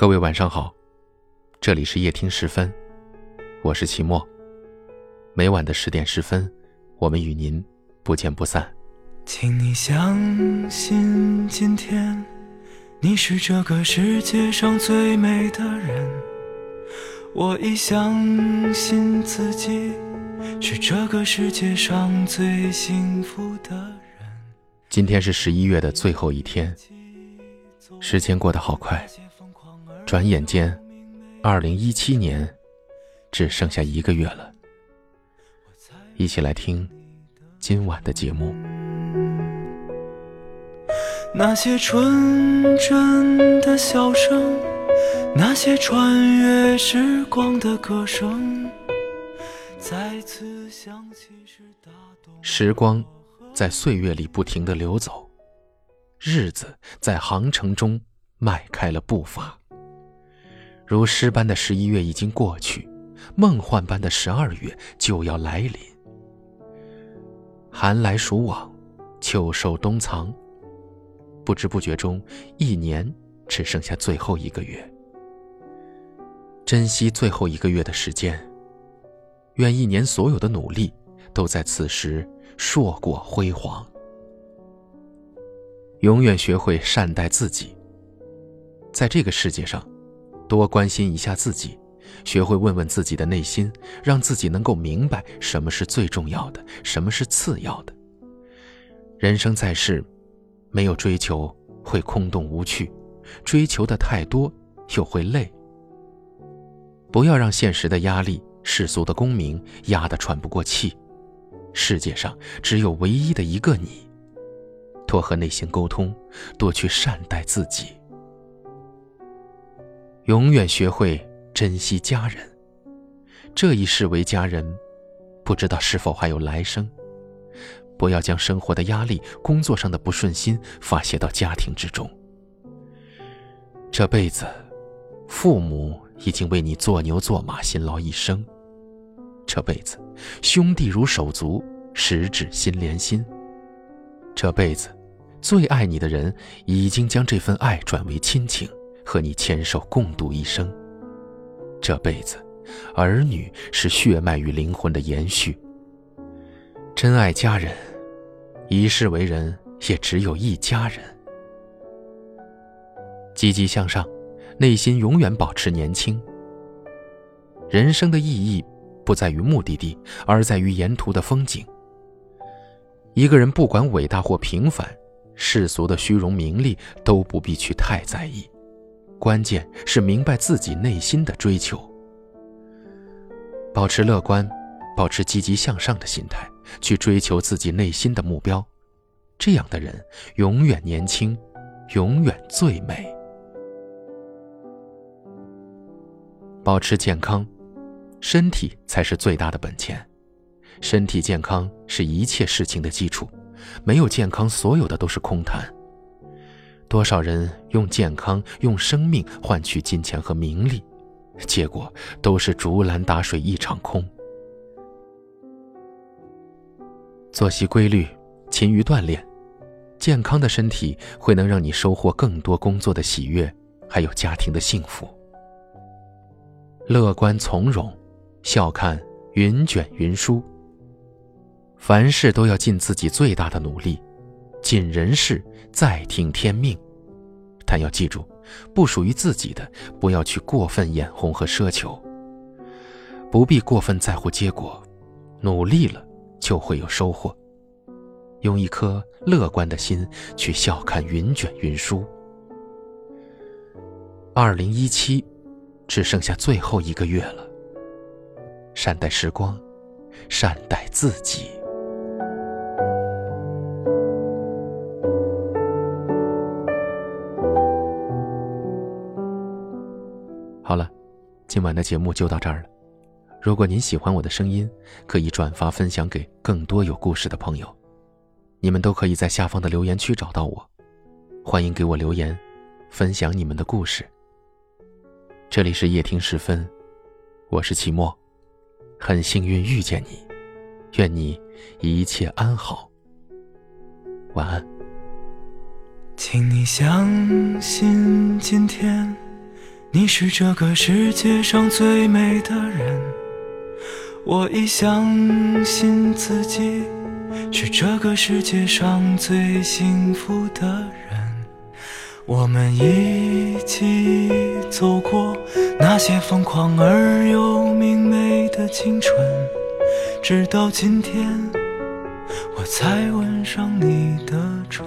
各位晚上好，这里是夜听十分，我是齐墨。每晚的十点十分，我们与您不见不散。请你相信，今天你是这个世界上最美的人。我已相信自己是这个世界上最幸福的人。今天是十一月的最后一天，时间过得好快。转眼间，二零一七年只剩下一个月了。一起来听今晚的节目。那些纯真的笑声，那些穿越时光的歌声，再次响起时打动。时光在岁月里不停的流走，日子在航程中迈开了步伐。如诗般的十一月已经过去，梦幻般的十二月就要来临。寒来暑往，秋收冬藏，不知不觉中，一年只剩下最后一个月。珍惜最后一个月的时间，愿一年所有的努力都在此时硕果辉煌。永远学会善待自己，在这个世界上。多关心一下自己，学会问问自己的内心，让自己能够明白什么是最重要的，什么是次要的。人生在世，没有追求会空洞无趣，追求的太多又会累。不要让现实的压力、世俗的功名压得喘不过气。世界上只有唯一的一个你，多和内心沟通，多去善待自己。永远学会珍惜家人。这一世为家人，不知道是否还有来生。不要将生活的压力、工作上的不顺心发泄到家庭之中。这辈子，父母已经为你做牛做马，辛劳一生。这辈子，兄弟如手足，十指心连心。这辈子，最爱你的人已经将这份爱转为亲情。和你牵手共度一生。这辈子，儿女是血脉与灵魂的延续。真爱家人，一世为人也只有一家人。积极向上，内心永远保持年轻。人生的意义不在于目的地，而在于沿途的风景。一个人不管伟大或平凡，世俗的虚荣名利都不必去太在意。关键是明白自己内心的追求，保持乐观，保持积极向上的心态，去追求自己内心的目标。这样的人永远年轻，永远最美。保持健康，身体才是最大的本钱。身体健康是一切事情的基础，没有健康，所有的都是空谈。多少人用健康、用生命换取金钱和名利，结果都是竹篮打水一场空。作息规律，勤于锻炼，健康的身体会能让你收获更多工作的喜悦，还有家庭的幸福。乐观从容，笑看云卷云舒。凡事都要尽自己最大的努力。尽人事，再听天命。但要记住，不属于自己的，不要去过分眼红和奢求。不必过分在乎结果，努力了就会有收获。用一颗乐观的心去笑看云卷云舒。二零一七，只剩下最后一个月了。善待时光，善待自己。好了，今晚的节目就到这儿了。如果您喜欢我的声音，可以转发分享给更多有故事的朋友。你们都可以在下方的留言区找到我，欢迎给我留言，分享你们的故事。这里是夜听时分，我是齐墨，很幸运遇见你，愿你一切安好。晚安。请你相信今天。你是这个世界上最美的人，我已相信自己是这个世界上最幸福的人。我们一起走过那些疯狂而又明媚的青春，直到今天，我才吻上你的唇。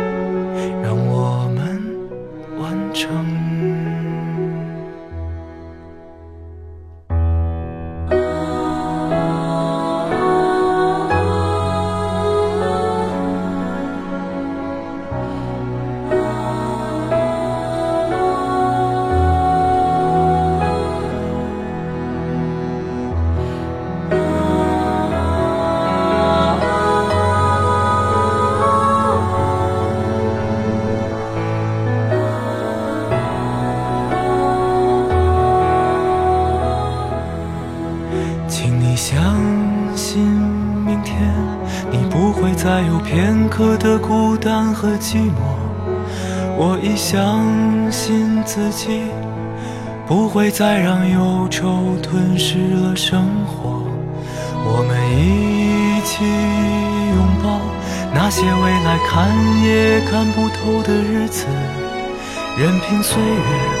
片刻的孤单和寂寞。我已相信自己，不会再让忧愁吞噬了生活。我们一起拥抱那些未来看也看不透的日子，任凭岁月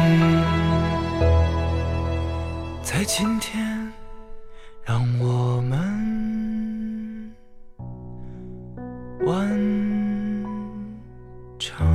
在今天让我们完成。